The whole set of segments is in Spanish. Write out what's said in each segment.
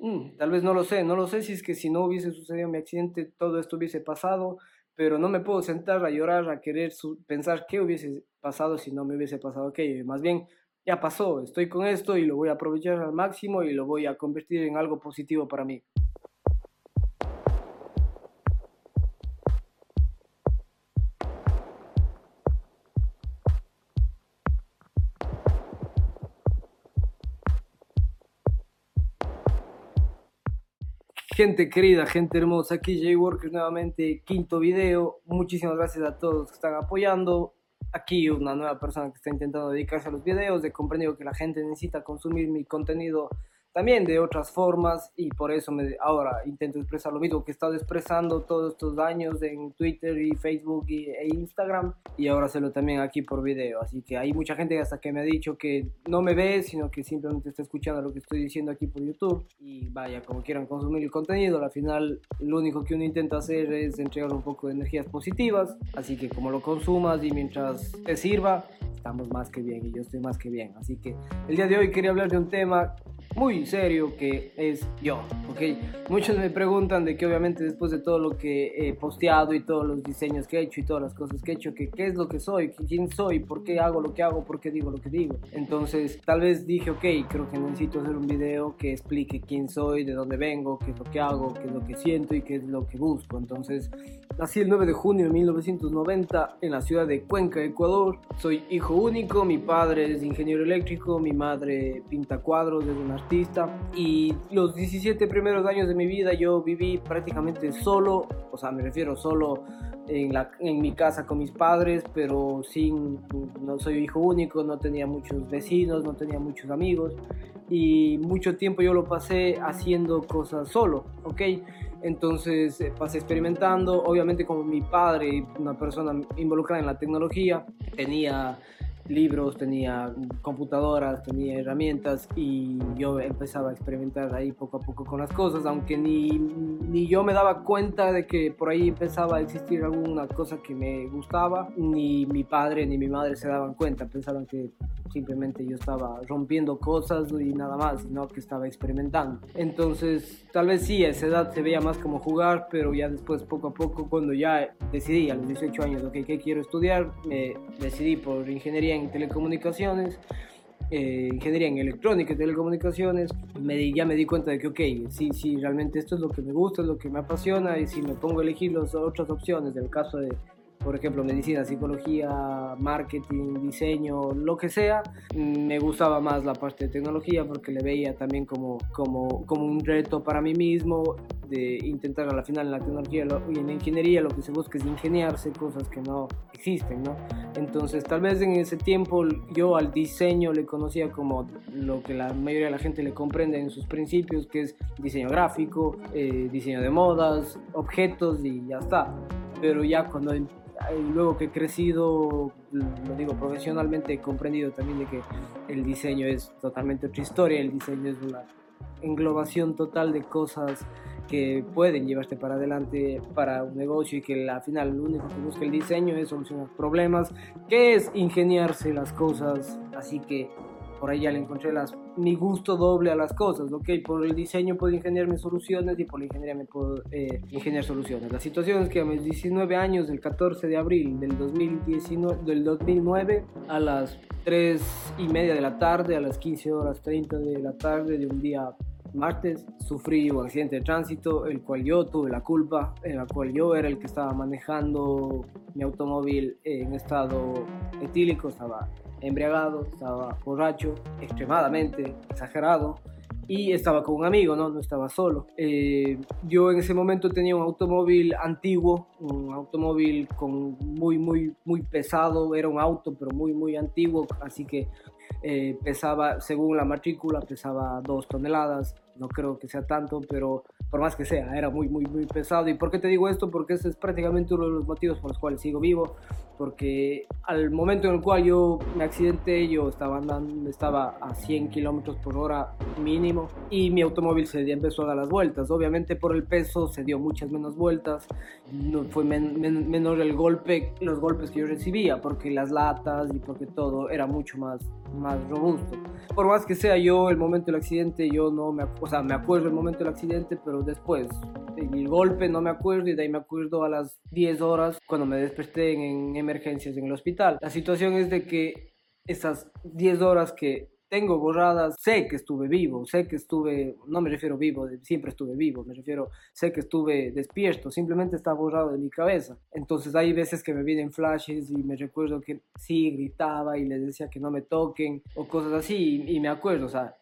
Mm, tal vez no lo sé, no lo sé si es que si no hubiese sucedido mi accidente todo esto hubiese pasado, pero no me puedo sentar a llorar, a querer pensar qué hubiese pasado si no me hubiese pasado aquello. Más bien, ya pasó, estoy con esto y lo voy a aprovechar al máximo y lo voy a convertir en algo positivo para mí. Gente querida, gente hermosa, aquí Jay Workers nuevamente, quinto video. Muchísimas gracias a todos los que están apoyando. Aquí una nueva persona que está intentando dedicarse a los videos. He comprendido que la gente necesita consumir mi contenido también de otras formas y por eso me, ahora intento expresar lo mismo que he estado expresando todos estos años en Twitter y Facebook y, e Instagram y ahora se lo también aquí por video. Así que hay mucha gente hasta que me ha dicho que no me ve, sino que simplemente está escuchando lo que estoy diciendo aquí por YouTube y vaya, como quieran consumir el contenido, al final lo único que uno intenta hacer es entregar un poco de energías positivas, así que como lo consumas y mientras te sirva, estamos más que bien y yo estoy más que bien. Así que el día de hoy quería hablar de un tema muy serio que es yo, ¿ok? Muchos me preguntan de que obviamente después de todo lo que he posteado y todos los diseños que he hecho y todas las cosas que he hecho, que qué es lo que soy, quién soy, por qué hago lo que hago, por qué digo lo que digo. Entonces tal vez dije, ok, creo que necesito hacer un video que explique quién soy, de dónde vengo, qué es lo que hago, qué es lo que siento y qué es lo que busco. Entonces nací el 9 de junio de 1990 en la ciudad de Cuenca, Ecuador. Soy hijo único, mi padre es ingeniero eléctrico, mi madre pinta cuadros, es una y los 17 primeros años de mi vida yo viví prácticamente solo, o sea, me refiero solo en, la, en mi casa con mis padres, pero sin, no soy hijo único, no tenía muchos vecinos, no tenía muchos amigos. Y mucho tiempo yo lo pasé haciendo cosas solo, ¿ok? Entonces eh, pasé experimentando, obviamente como mi padre, una persona involucrada en la tecnología, tenía libros, tenía computadoras, tenía herramientas y yo empezaba a experimentar ahí poco a poco con las cosas, aunque ni, ni yo me daba cuenta de que por ahí empezaba a existir alguna cosa que me gustaba, ni mi padre ni mi madre se daban cuenta, pensaban que simplemente yo estaba rompiendo cosas y nada más, sino que estaba experimentando. Entonces, tal vez sí, a esa edad se veía más como jugar, pero ya después, poco a poco, cuando ya decidí a los 18 años, ok, ¿qué quiero estudiar? Me decidí por ingeniería en telecomunicaciones. Eh, ingeniería en electrónica y telecomunicaciones, ya me di cuenta de que, ok, sí, sí, realmente esto es lo que me gusta, es lo que me apasiona y si me pongo a elegir las otras opciones, del caso de por ejemplo, medicina, psicología, marketing, diseño, lo que sea, me gustaba más la parte de tecnología porque le veía también como, como, como un reto para mí mismo de intentar a la final en la tecnología y en la ingeniería lo que se busca es ingeniarse cosas que no existen, ¿no? Entonces, tal vez en ese tiempo yo al diseño le conocía como lo que la mayoría de la gente le comprende en sus principios, que es diseño gráfico, eh, diseño de modas, objetos y ya está. Pero ya cuando luego que he crecido, lo digo profesionalmente, he comprendido también de que el diseño es totalmente otra historia, el diseño es una englobación total de cosas que pueden llevarte para adelante para un negocio y que al final lo único que busca el diseño es solucionar problemas, que es ingeniarse las cosas, así que por ahí ya le encontré las, mi gusto doble a las cosas, ¿ok? Por el diseño puedo ingeniarme soluciones y por la ingeniería me puedo eh, ingeniar soluciones. La situación es que a mis 19 años, el 14 de abril del, 2019, del 2009, a las 3 y media de la tarde, a las 15 horas 30 de la tarde de un día martes sufrí un accidente de tránsito, el cual yo tuve la culpa, en el cual yo era el que estaba manejando mi automóvil en estado etílico, estaba embriagado, estaba borracho, extremadamente exagerado y estaba con un amigo, no, no estaba solo. Eh, yo en ese momento tenía un automóvil antiguo, un automóvil con muy, muy, muy pesado, era un auto pero muy, muy antiguo, así que eh, pesaba, según la matrícula, pesaba dos toneladas, no creo que sea tanto, pero por más que sea, era muy, muy, muy pesado. ¿Y por qué te digo esto? Porque ese es prácticamente uno de los motivos por los cuales sigo vivo, porque al momento en el cual yo me accidenté, yo estaba andando, estaba a 100 kilómetros por hora mínimo y mi automóvil se empezó a dar las vueltas. Obviamente por el peso se dio muchas menos vueltas, no, fue menor el golpe, los golpes que yo recibía, porque las latas y porque todo era mucho más, más robusto. Por más que sea yo el momento del accidente, yo no me, o sea, me acuerdo el momento del accidente, pero después el golpe no me acuerdo y de ahí me acuerdo a las 10 horas cuando me desperté en, en emergencias en el hospital. La situación es de que esas 10 horas que tengo borradas, sé que estuve vivo, sé que estuve, no me refiero vivo, siempre estuve vivo, me refiero, sé que estuve despierto, simplemente está borrado de mi cabeza. Entonces hay veces que me vienen flashes y me recuerdo que sí, gritaba y les decía que no me toquen o cosas así y, me acuerdo, o sea,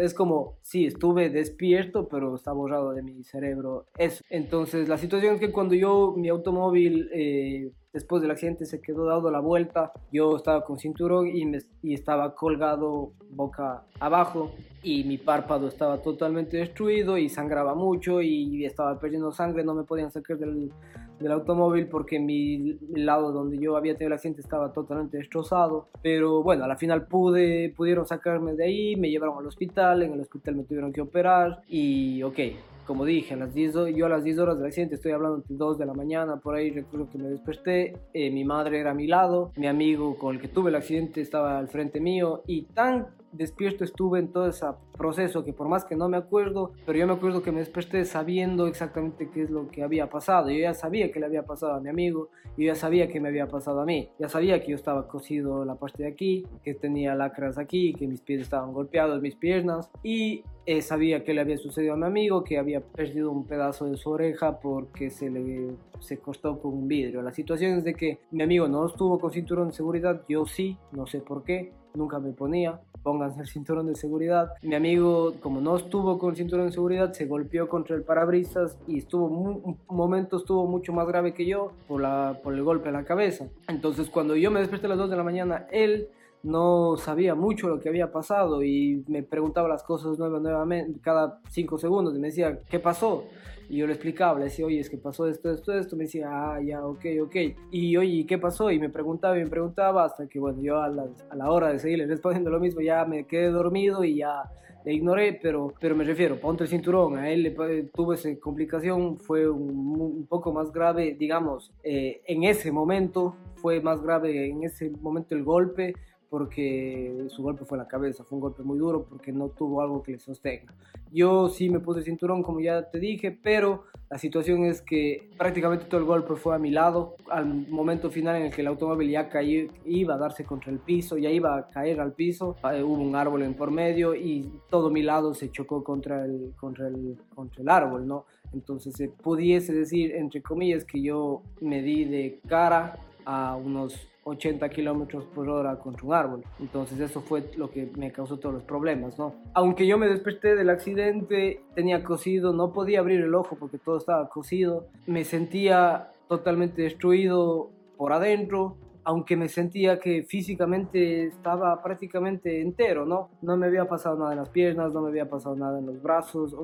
es, como, sí, estuve despierto, pero está borrado de mi cerebro eso. Entonces la situación es que cuando yo, mi automóvil... Eh, Después del accidente se quedó dado la vuelta. Yo estaba con cinturón y, estaba colgado boca abajo y mi párpado estaba totalmente destruido y sangraba mucho y estaba perdiendo sangre. No me podían sacar del, del automóvil porque mi lado donde yo había tenido el accidente estaba totalmente destrozado. Pero bueno, a la final pude, pudieron sacarme de ahí, me llevaron al hospital, en el hospital me tuvieron que operar y ok, como dije, a las 10, yo a las 10 horas del accidente estoy hablando de 2 de la mañana, por ahí recuerdo que me desperté, eh, mi madre era a mi lado, mi amigo con el que tuve el accidente estaba al frente mío y tan despierto estuve en todo ese proceso que por más que no me acuerdo, pero yo me acuerdo que me desperté sabiendo exactamente qué es lo que había pasado. Yo ya sabía que le había pasado a mi amigo, yo ya sabía que me había pasado a mí, ya sabía que yo estaba cosido la parte de aquí, que tenía lacras aquí, que mis pies estaban golpeados, mis piernas, y eh, sabía que le había sucedido a mi amigo, que había perdido un pedazo de su oreja porque se le se cortó con un vidrio. La situación es de que mi amigo no estuvo con cinturón de seguridad, yo sí, no sé por qué, nunca me ponía, pónganse el cinturón de seguridad. Mi amigo, como no estuvo con el cinturón de seguridad, se golpeó contra el parabrisas y estuvo un momento estuvo mucho más grave que yo por, la, por el golpe en la cabeza. Entonces cuando yo me desperté a las 2 de la mañana, él no sabía mucho lo que había pasado y me preguntaba las cosas nuevamente cada 5 segundos y me decía, ¿qué pasó? Y yo le explicaba, le decía, oye, es que pasó esto, esto, esto. Me decía, ah, ya, ok, ok. Y oye, ¿qué pasó? Y me preguntaba y me preguntaba hasta que, bueno, yo a la, a la hora de seguirle respondiendo lo mismo ya me quedé dormido y ya le ignoré, pero, pero me refiero, ponte el cinturón, a él le tuvo esa complicación, fue un, un poco más grave, digamos, eh, en ese momento, fue más grave en ese momento el golpe, porque su golpe fue en la cabeza, fue un golpe muy duro porque no tuvo algo que le sostenga. Yo sí me puse cinturón, como ya te dije, pero la situación es que prácticamente todo el golpe fue a mi lado. Al momento final en el que el automóvil ya cayó, iba a darse contra el piso, ya iba a caer al piso, eh, hubo un árbol en por medio y todo mi lado se chocó contra el, contra el, contra el árbol, ¿no? Entonces se pudiese decir, entre comillas, que yo me di de cara a unos 80 kilómetros por hora contra un árbol. Entonces eso fue lo que me causó todos los problemas, ¿no? Aunque yo me desperté del accidente, tenía cosido, no podía abrir el ojo porque todo estaba cosido, me sentía totalmente destruido por adentro, aunque me sentía que físicamente estaba prácticamente entero, ¿no? No me había pasado nada en las piernas, no me había pasado nada en los brazos,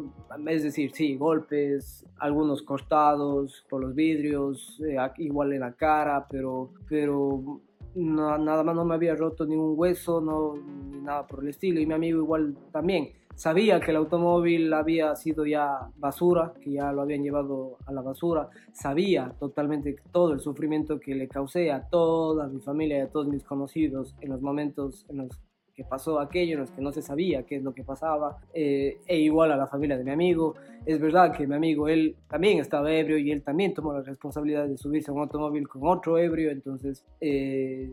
es decir, sí, golpes, algunos cortados por los vidrios, eh, igual en la cara, pero, pero nada más no me había roto ningún hueso, no, ni nada por el estilo, y mi amigo igual también sabía que el automóvil había sido ya basura, que ya lo habían llevado a la basura, sabía totalmente todo el sufrimiento que le causé a toda mi familia y a todos mis conocidos en los momentos en los que pasó aquello, en los que no se sabía qué es lo que pasaba, eh, e igual a la familia de mi amigo. Es verdad que mi amigo, él también estaba ebrio y él también tomó la responsabilidad de subirse a un automóvil con otro ebrio, entonces eh,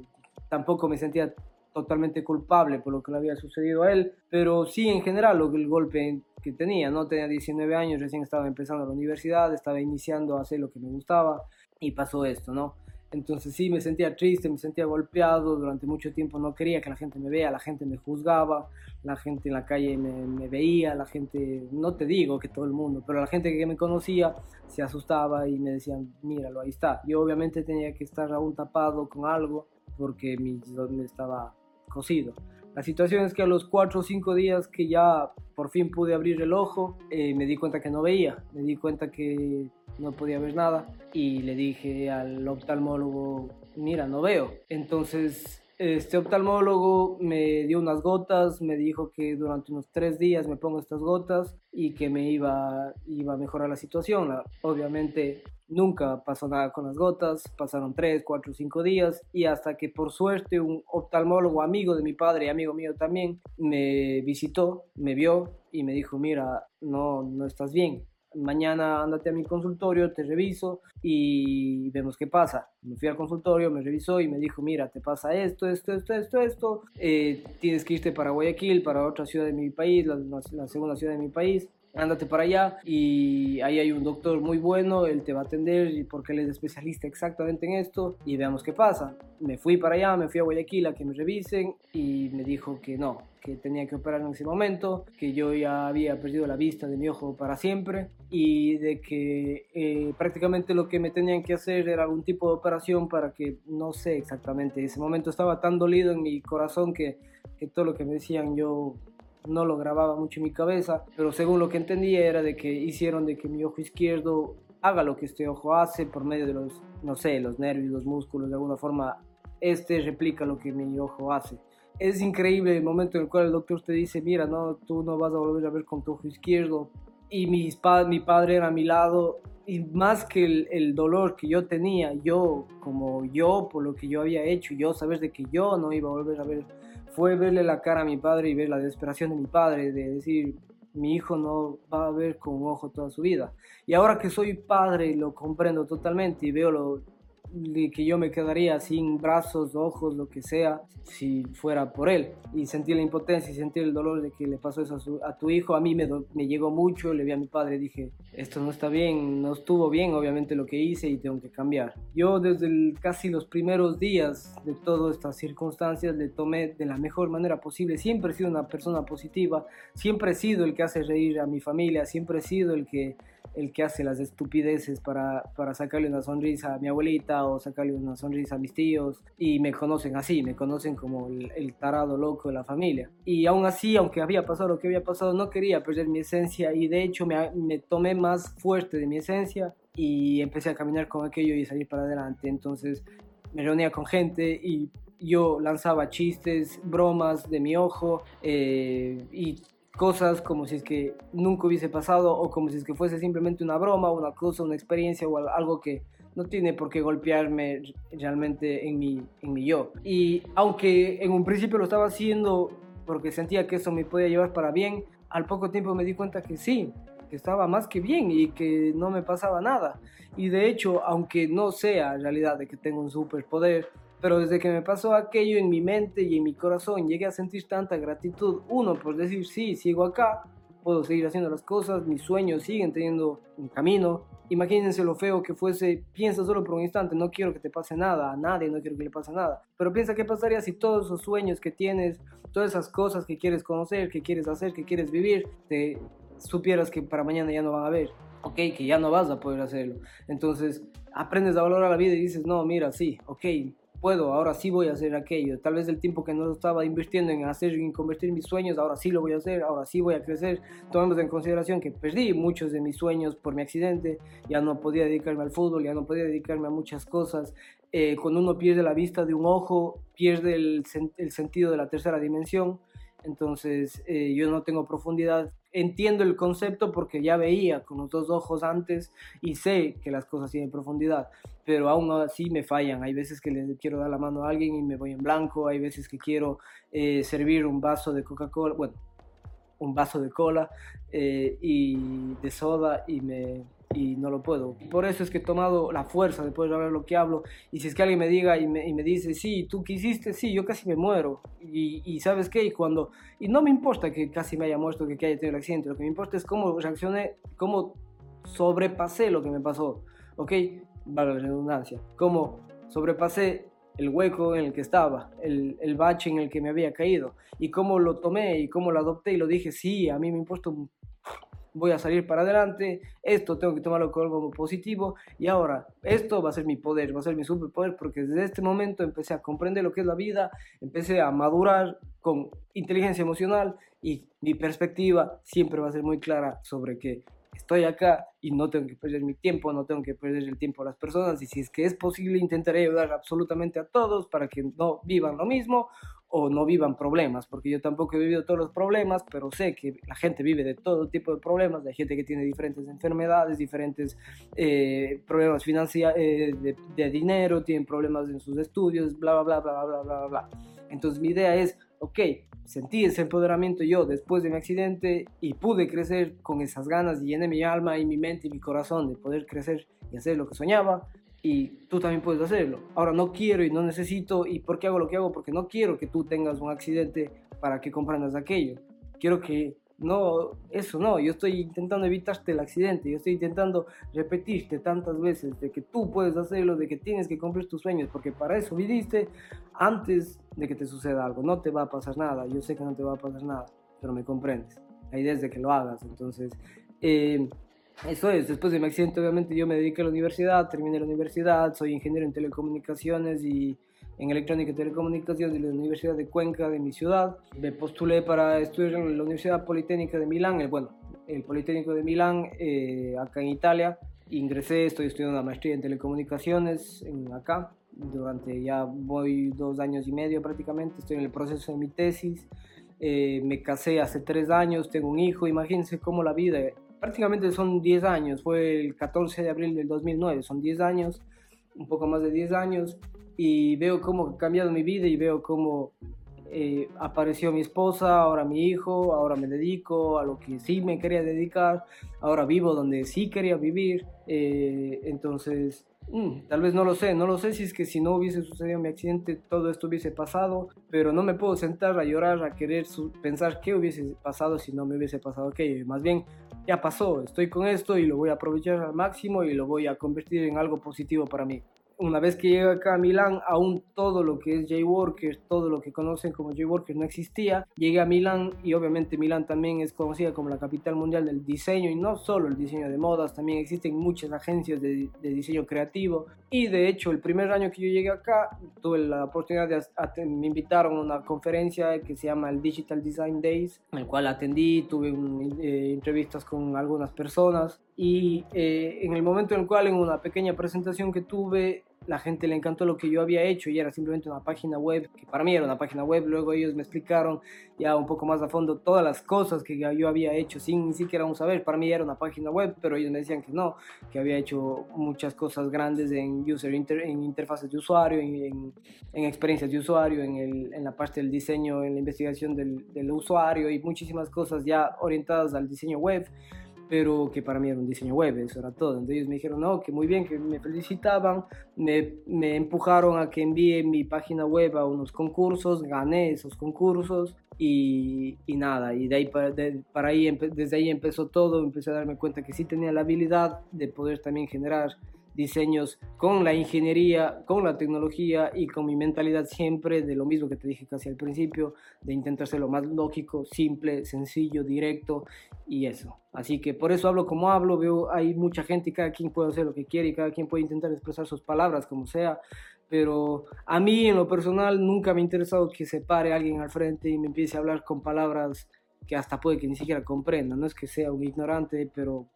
tampoco me sentía totalmente culpable por lo que le había sucedido a él, pero sí en general lo, el golpe que tenía, ¿no? Tenía 19 años, recién estaba empezando la universidad, estaba iniciando a hacer lo que me gustaba y pasó esto, ¿no? Entonces sí, me sentía triste, me sentía golpeado, durante mucho tiempo no quería que la gente me vea, la gente me juzgaba, la gente en la calle me, me, veía, la gente, no te digo que todo el mundo, pero la gente que me conocía se asustaba y me decían, míralo, ahí está. Yo obviamente tenía que estar aún tapado con algo porque mi me estaba cocido. La situación es que a los cuatro o cinco días que ya por fin pude abrir el ojo, eh, me di cuenta que no veía, me di cuenta que no podía ver nada y le dije al oftalmólogo, mira, no veo. Entonces este oftalmólogo me dio unas gotas, me dijo que durante unos tres días me pongo estas gotas y que me iba, iba a mejorar la situación. Obviamente nunca pasó nada con las gotas, pasaron tres, cuatro, cinco días y hasta que por suerte un oftalmólogo amigo de mi padre y amigo mío también me visitó, me vio y me dijo, mira, no, no estás bien, mañana andate a mi consultorio, te reviso y vemos qué pasa. Me fui al consultorio, me revisó y me dijo, mira, te pasa esto, esto, esto, esto, esto, eh, tienes que irte para Guayaquil, para otra ciudad de mi país, la segunda ciudad de mi país, ándate para allá y ahí hay un doctor muy bueno, él te va a atender porque él es especialista exactamente en esto y veamos qué pasa. Me fui para allá, me fui a Guayaquil a que me revisen y me dijo que no, que tenía que operar en ese momento, que yo ya había perdido la vista de mi ojo para siempre y de que eh, prácticamente lo que me tenían que hacer era algún tipo de operación para que, no sé exactamente, en ese momento estaba tan dolido en mi corazón que, que todo lo que me decían yo no lo grababa mucho en mi cabeza, pero según lo que entendía era de que hicieron de que mi ojo izquierdo haga lo que este ojo hace por medio de los, no sé, los nervios, los músculos, de alguna forma, este replica lo que mi ojo hace. Es increíble el momento en el cual el doctor te dice, mira, no, tú no vas a volver a ver con tu ojo izquierdo. Y mis mi padre era a mi lado y más que el, el, dolor que yo tenía, yo como yo, por lo que yo había hecho, yo saber de que yo no iba a volver a ver fue verle la cara a mi padre y ver la desesperación de mi padre, de decir, mi hijo no va a ver con un ojo toda su vida. Y ahora que soy padre lo comprendo totalmente y veo lo, de que yo me quedaría sin brazos, ojos, lo que sea, si fuera por él. Y sentir la impotencia y sentir el dolor de que le pasó eso a, tu hijo, a mí me, me, llegó mucho, le vi a mi padre, dije, esto no está bien, no estuvo bien obviamente lo que hice y tengo que cambiar. Yo desde casi los primeros días de todas estas circunstancias le tomé de la mejor manera posible, siempre he sido una persona positiva, siempre he sido el que hace reír a mi familia, siempre he sido el que el que hace las estupideces para, para sacarle una sonrisa a mi abuelita o sacarle una sonrisa a mis tíos y me conocen así, me conocen como el, tarado loco de la familia. Y aún así, aunque había pasado lo que había pasado, no quería perder mi esencia y de hecho me, me tomé más fuerte de mi esencia y empecé a caminar con aquello y salir para adelante. Entonces me reunía con gente y yo lanzaba chistes, bromas de mi ojo eh, y cosas como si es que nunca hubiese pasado o como si es que fuese simplemente una broma, una cosa, una experiencia o algo que no tiene por qué golpearme realmente en mi, en mi yo. Y aunque en un principio lo estaba haciendo porque sentía que eso me podía llevar para bien, al poco tiempo me di cuenta que sí, que estaba más que bien y que no me pasaba nada. Y de hecho, aunque no sea realidad de que tengo un superpoder, pero desde que me pasó aquello en mi mente y en mi corazón, llegué a sentir tanta gratitud. Uno, por decir, sí, sigo acá, puedo seguir haciendo las cosas, mis sueños siguen teniendo un camino. Imagínense lo feo que fuese, piensa solo por un instante, no quiero que te pase nada, a nadie no quiero que le pase nada. Pero piensa qué pasaría si todos esos sueños que tienes, todas esas cosas que quieres conocer, que quieres hacer, que quieres vivir, te supieras que para mañana ya no van a ver. Ok, que ya no vas a poder hacerlo. Entonces aprendes a valorar la vida y dices, no, mira, sí, ok, puedo, ahora sí voy a hacer aquello. Tal vez el tiempo que no estaba invirtiendo en hacer, en convertir mis sueños, ahora sí lo voy a hacer, ahora sí voy a crecer. Tomemos en consideración que perdí muchos de mis sueños por mi accidente, ya no podía dedicarme al fútbol, ya no podía dedicarme a muchas cosas. Eh, cuando uno pierde la vista de un ojo, pierde el, el sentido de la tercera dimensión. Entonces eh, yo no tengo profundidad entiendo el concepto porque ya veía con los dos ojos antes y sé que las cosas tienen profundidad, pero aún así me fallan. Hay veces que le quiero dar la mano a alguien y me voy en blanco, hay veces que quiero eh, servir un vaso de Coca-Cola, bueno, un vaso de cola eh, y de soda y me, y no lo puedo. Por eso es que he tomado la fuerza de poder hablar lo que hablo. Y si es que alguien me diga y me, y me dice, sí, tú quisiste, sí, yo casi me muero. Y, y, sabes qué, y cuando, y no me importa que casi me haya muerto, que, que haya tenido el accidente, lo que me importa es cómo reaccioné, cómo sobrepasé lo que me pasó, ¿ok? Vale la redundancia, cómo sobrepasé el hueco en el que estaba, el, el, bache en el que me había caído, y cómo lo tomé y cómo lo adopté y lo dije, sí, a mí me un voy a salir para adelante, esto tengo que tomarlo como positivo y ahora esto va a ser mi poder, va a ser mi superpoder porque desde este momento empecé a comprender lo que es la vida, empecé a madurar con inteligencia emocional y mi perspectiva siempre va a ser muy clara sobre que estoy acá y no tengo que perder mi tiempo, no tengo que perder el tiempo a las personas y si es que es posible intentaré ayudar absolutamente a todos para que no vivan lo mismo o no vivan problemas, porque yo tampoco he vivido todos los problemas, pero sé que la gente vive de todo tipo de problemas, hay gente que tiene diferentes enfermedades, diferentes eh, problemas financieros, eh, de, de, dinero, tienen problemas en sus estudios, bla, bla, bla, bla, bla, bla, bla. Entonces mi idea es, ok, sentí ese empoderamiento yo después de mi accidente y pude crecer con esas ganas y llené mi alma y mi mente y mi corazón de poder crecer y hacer lo que soñaba y tú también puedes hacerlo. Ahora no quiero y no necesito y ¿por qué hago lo que hago? Porque no quiero que tú tengas un accidente para que comprendas aquello. Quiero que no, eso no, yo estoy intentando evitarte el accidente, yo estoy intentando repetirte tantas veces de que tú puedes hacerlo, de que tienes que cumplir tus sueños, porque para eso viniste antes de que te suceda algo. No te va a pasar nada, yo sé que no te va a pasar nada, pero me comprendes. La idea es de que lo hagas, entonces... Eh, eso es, después de mi accidente obviamente yo me dediqué a la universidad, terminé la universidad, soy ingeniero en telecomunicaciones y en electrónica y telecomunicaciones de la Universidad de Cuenca de mi ciudad. Me postulé para estudiar en la Universidad Politécnica de Milán, el, bueno, el Politécnico de Milán, eh, acá en Italia. Ingresé, estoy estudiando una maestría en telecomunicaciones en acá. Durante ya voy dos años y medio prácticamente, estoy en el proceso de mi tesis. Eh, me casé hace tres años, tengo un hijo, imagínense cómo la vida prácticamente son 10 años, fue el 14 de abril del 2009, son 10 años, un poco más de 10 años, y veo cómo ha cambiado mi vida y veo cómo eh, apareció mi esposa, ahora mi hijo, ahora me dedico a lo que sí me quería dedicar, ahora vivo donde sí quería vivir, eh, entonces Mm, tal vez no lo sé, no lo sé si es que si no hubiese sucedido mi accidente todo esto hubiese pasado, pero no me puedo sentar a llorar, a querer pensar qué hubiese pasado si no me hubiese pasado aquello. Más bien, ya pasó, estoy con esto y lo voy a aprovechar al máximo y lo voy a convertir en algo positivo para mí una vez que llegué acá a Milán, aún todo lo que es J-Workers, todo lo que conocen como J-Workers no existía. Llegué a Milán y obviamente Milán también es conocida como la capital mundial del diseño y no solo el diseño de modas, también existen muchas agencias de, diseño creativo. Y de hecho, el primer año que yo llegué acá, tuve la oportunidad de, me invitaron a una conferencia que se llama el Digital Design Days, en el cual atendí, tuve eh, entrevistas con algunas personas y eh, en el momento en el cual en una pequeña presentación que tuve la gente le encantó lo que yo había hecho y era simplemente una página web, que para mí era una página web, luego ellos me explicaron ya un poco más a fondo todas las cosas que yo había hecho sin ni siquiera un saber, para mí era una página web, pero ellos me decían que no, que había hecho muchas cosas grandes en user en interfaces de usuario, en, en, experiencias de usuario, en, el, en, la parte del diseño, en la investigación del, del usuario y muchísimas cosas ya orientadas al diseño web pero que para mí era un diseño web, eso era todo. Entonces ellos me dijeron, no, que muy bien, que me felicitaban, me, me empujaron a que envíe mi página web a unos concursos, gané esos concursos y, y nada, y de ahí para, para ahí, desde ahí empezó todo, empecé a darme cuenta que sí tenía la habilidad de poder también generar diseños con la ingeniería, con la tecnología y con mi mentalidad siempre de lo mismo que te dije casi al principio, de intentar ser lo más lógico, simple, sencillo, directo y eso. Así que por eso hablo como hablo, veo hay mucha gente y cada quien puede hacer lo que quiere y cada quien puede intentar expresar sus palabras como sea, pero a mí en lo personal nunca me ha interesado que se pare alguien al frente y me empiece a hablar con palabras que hasta puede que ni siquiera comprenda, no es que sea un ignorante, pero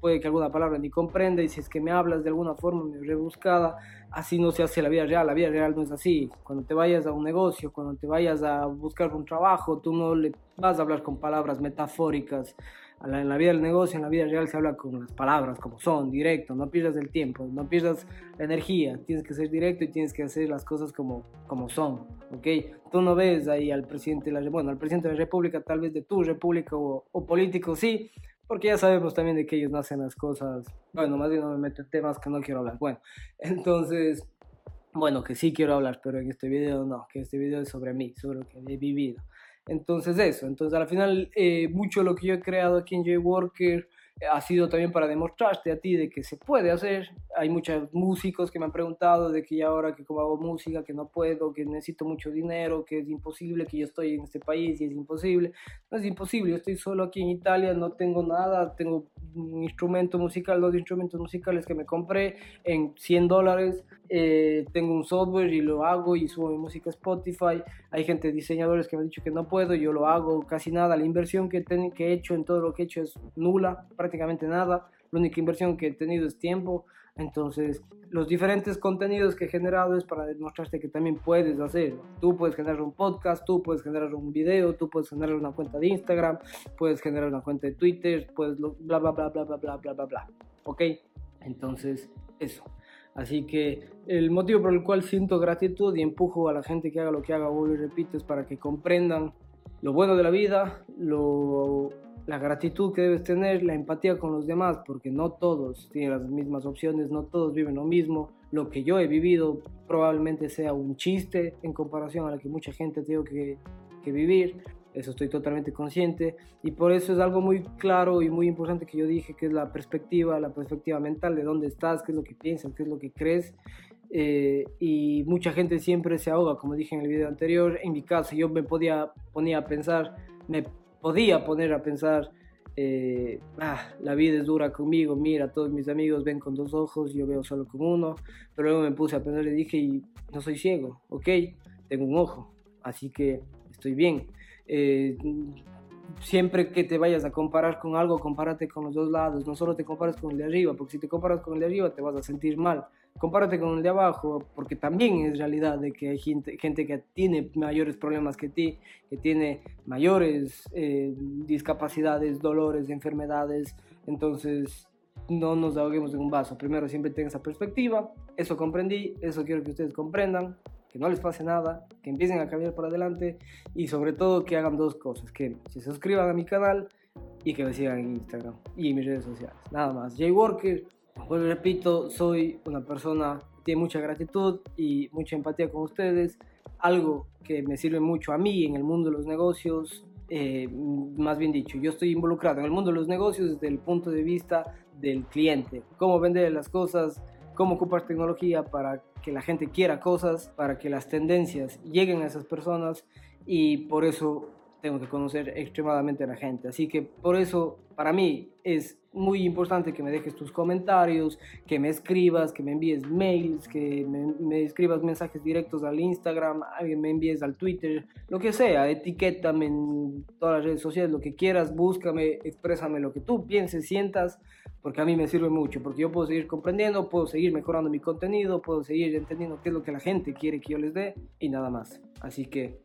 puede que alguna palabra ni comprenda y si es que me hablas de alguna forma rebuscada, así no se hace la vida real, la vida real no es así. Cuando te vayas a un negocio, cuando te vayas a buscar un trabajo, tú no le vas a hablar con palabras metafóricas. En la vida del negocio, en la vida real se habla con las palabras como son, directo, no pierdas el tiempo, no pierdas la energía, tienes que ser directo y tienes que hacer las cosas como, como son, ¿ok? Tú no ves ahí al presidente de la, bueno, al presidente de república, tal vez de tu república o político, sí, porque ya sabemos también de que ellos no hacen las cosas, bueno, más bien no me meto en temas que no quiero hablar. Bueno, entonces, bueno, que sí quiero hablar, pero en este video no, que este video es sobre mí, sobre lo que he vivido. Entonces eso, entonces al final eh, mucho lo que yo he creado aquí en J-Worker ha sido también para demostrarte a ti de que se puede hacer. Hay muchos músicos que me han preguntado de que ya ahora que como hago música, que no puedo, que necesito mucho dinero, que es imposible, que yo estoy en este país y es imposible. No es imposible, yo estoy solo aquí en Italia, no tengo nada, tengo un instrumento musical, dos instrumentos musicales que me compré en 100 dólares, eh, tengo un software y lo hago y subo mi música a Spotify. Hay gente, diseñadores que me han dicho que no puedo, yo lo hago casi nada. La inversión que, que he hecho en todo lo que he hecho es nula, prácticamente nada. La única inversión que he tenido es tiempo. Entonces, los diferentes contenidos que he generado es para demostrarte que también puedes hacerlo. Tú puedes generar un podcast, tú puedes generar un video, tú puedes generar una cuenta de Instagram, puedes generar una cuenta de Twitter, puedes bla bla bla bla bla bla bla bla bla. ¿Ok? Entonces, eso. Así que el motivo por el cual siento gratitud y empujo a la gente que haga lo que haga, vuelvo y repito, es para que comprendan lo bueno de la vida, lo la gratitud que debes tener, la empatía con los demás, porque no todos tienen las mismas opciones, no todos viven lo mismo. Lo que yo he vivido probablemente sea un chiste en comparación a lo que mucha gente tiene que, vivir. Eso estoy totalmente consciente y por eso es algo muy claro y muy importante que yo dije, que es la perspectiva, la perspectiva mental de dónde estás, qué es lo que piensas, qué es lo que crees. Eh, y mucha gente siempre se ahoga, como dije en el video anterior. En mi caso, yo me podía ponía a pensar, me podía poner a pensar, eh, ah, la vida es dura conmigo, mira, todos mis amigos ven con dos ojos, yo veo solo con uno, pero luego me puse a pensar y dije, y no soy ciego, ok, tengo un ojo, así que estoy bien. Eh, siempre que te vayas a comparar con algo, compárate con los dos lados, no solo te comparas con el de arriba, porque si te comparas con el de arriba te vas a sentir mal compárate con el de abajo, porque también es realidad de que hay gente, gente que tiene mayores problemas que ti, que tiene mayores eh, discapacidades, dolores, enfermedades, entonces no nos ahoguemos en un vaso. Primero siempre tengan esa perspectiva, eso comprendí, eso quiero que ustedes comprendan, que no les pase nada, que empiecen a caminar por adelante y sobre todo que hagan dos cosas, que se suscriban a mi canal y que me sigan en Instagram y en mis redes sociales. Nada más. Jay Worker pues repito, soy una persona que tiene mucha gratitud y mucha empatía con ustedes, algo que me sirve mucho a mí en el mundo de los negocios, eh, más bien dicho, yo estoy involucrado en el mundo de los negocios desde el punto de vista del cliente, cómo vender las cosas, cómo ocupar tecnología para que la gente quiera cosas, para que las tendencias lleguen a esas personas y por eso tengo que conocer extremadamente a la gente. Así que por eso para mí es muy importante que me dejes tus comentarios, que me escribas, que me envíes mails, que me, escribas mensajes directos al Instagram, me envíes al Twitter, lo que sea, etiquétame en todas las redes sociales, lo que quieras, búscame, exprésame lo que tú pienses, sientas, porque a mí me sirve mucho, porque yo puedo seguir comprendiendo, puedo seguir mejorando mi contenido, puedo seguir entendiendo qué es lo que la gente quiere que yo les dé y nada más. Así que